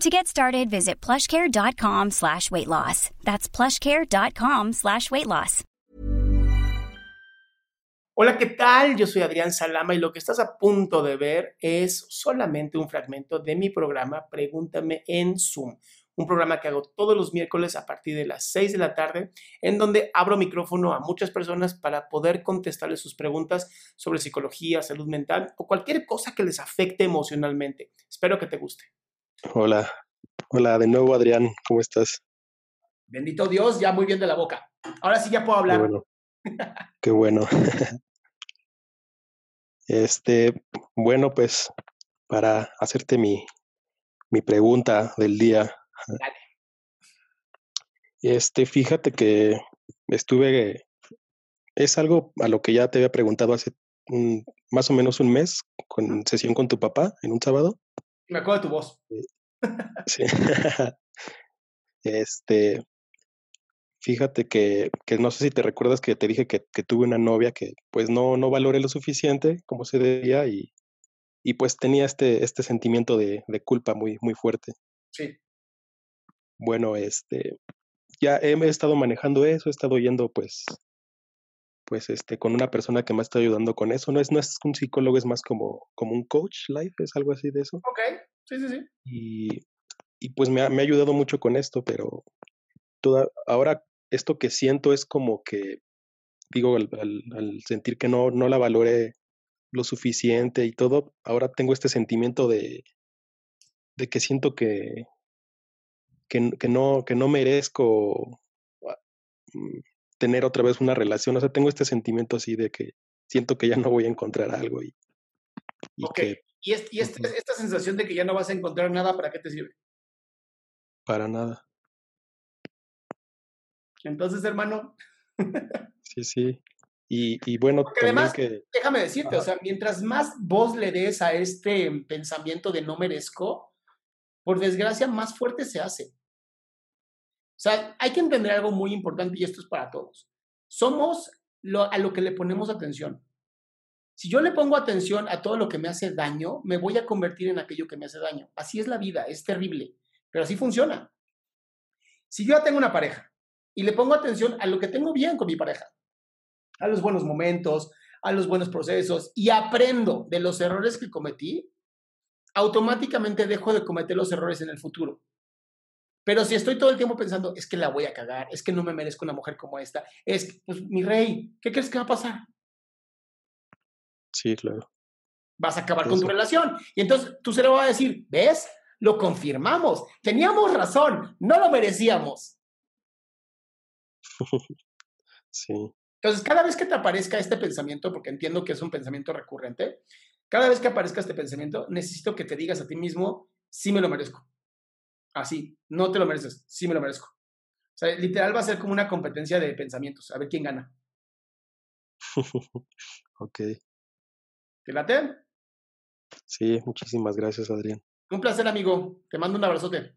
To get started, visit plushcare.com slash weight loss. That's plushcare.com slash weight loss. Hola, ¿qué tal? Yo soy Adrián Salama y lo que estás a punto de ver es solamente un fragmento de mi programa Pregúntame en Zoom. Un programa que hago todos los miércoles a partir de las 6 de la tarde, en donde abro micrófono a muchas personas para poder contestarles sus preguntas sobre psicología, salud mental o cualquier cosa que les afecte emocionalmente. Espero que te guste. Hola, hola de nuevo Adrián, ¿cómo estás? Bendito Dios, ya muy bien de la boca. Ahora sí ya puedo hablar. Qué bueno. Qué bueno. Este, bueno, pues para hacerte mi, mi pregunta del día. Dale. Este, fíjate que estuve, es algo a lo que ya te había preguntado hace un, más o menos un mes, con sesión con tu papá en un sábado. Me acuerdo de tu voz. Sí. Este, fíjate que, que no sé si te recuerdas que te dije que, que tuve una novia que pues no, no valoré lo suficiente como se debía y, y pues tenía este, este sentimiento de, de culpa muy, muy fuerte. Sí. Bueno, este, ya he, he estado manejando eso, he estado yendo pues, pues este, con una persona que me está ayudando con eso. No es, no es un psicólogo, es más como, como un coach life, es algo así de eso. Ok, sí, sí, sí. Y, y pues me ha, me ha ayudado mucho con esto, pero toda, ahora esto que siento es como que, digo, al, al, al sentir que no, no la valoré lo suficiente y todo, ahora tengo este sentimiento de, de que siento que, que, que no, que no merezco ah, mm, tener otra vez una relación. O sea, tengo este sentimiento así de que siento que ya no voy a encontrar algo y, y Ok. que ¿Y, es- y este- Ujú. esta sensación de que ya no vas a encontrar nada, ¿para qué te sirve? para nada. Entonces, hermano, Sí, sí. Y, y bueno, Porque además- que... déjame decirte, o sea, mientras más voz le des a este pensamiento de no merezco, por desgracia, más fuerte se hace. O sea, hay que entender algo muy importante y esto es para todos. Somos a lo que le ponemos atención. Si yo le pongo atención a todo lo que me hace daño, me voy a convertir en aquello que me hace daño. Así es la vida, es terrible, pero así funciona. Si yo tengo una pareja y le pongo atención a lo que tengo bien con mi pareja, a los buenos momentos, a los buenos procesos y aprendo de los errores que cometí, automáticamente dejo de cometer los errores en el futuro. Pero si estoy todo el tiempo pensando, es que la voy a cagar, es que no me merezco una mujer como esta, es que, pues, mi rey, ¿qué crees que va a pasar? Sí, claro. Vas a acabar con tu relación. Y entonces tu cerebro va a decir, ¿ves? Lo confirmamos. Teníamos razón, no lo merecíamos. Sí, Entonces, cada vez que te aparezca este pensamiento, porque entiendo que es un pensamiento recurrente, cada vez que aparezca este pensamiento, necesito que te digas a ti mismo, sí me lo merezco. Así, no te lo mereces, sí me lo merezco. O sea, literal va a ser como una competencia de pensamientos, a ver quién gana. ok. ¿Te late? Sí, muchísimas gracias, Adrián. Un placer, amigo. Te mando un abrazote.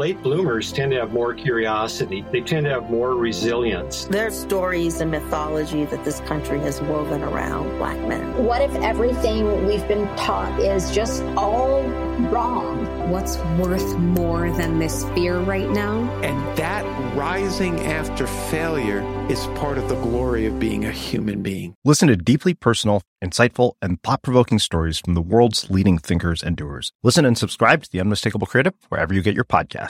Late bloomers tend to have more curiosity. They tend to have more resilience. There's stories and mythology that this country has woven around black men. What if everything we've been taught is just all wrong? What's worth more than this fear right now? And that rising after failure is part of the glory of being a human being. Listen to deeply personal, insightful, and thought provoking stories from the world's leading thinkers and doers. Listen and subscribe to The Unmistakable Creative wherever you get your podcasts.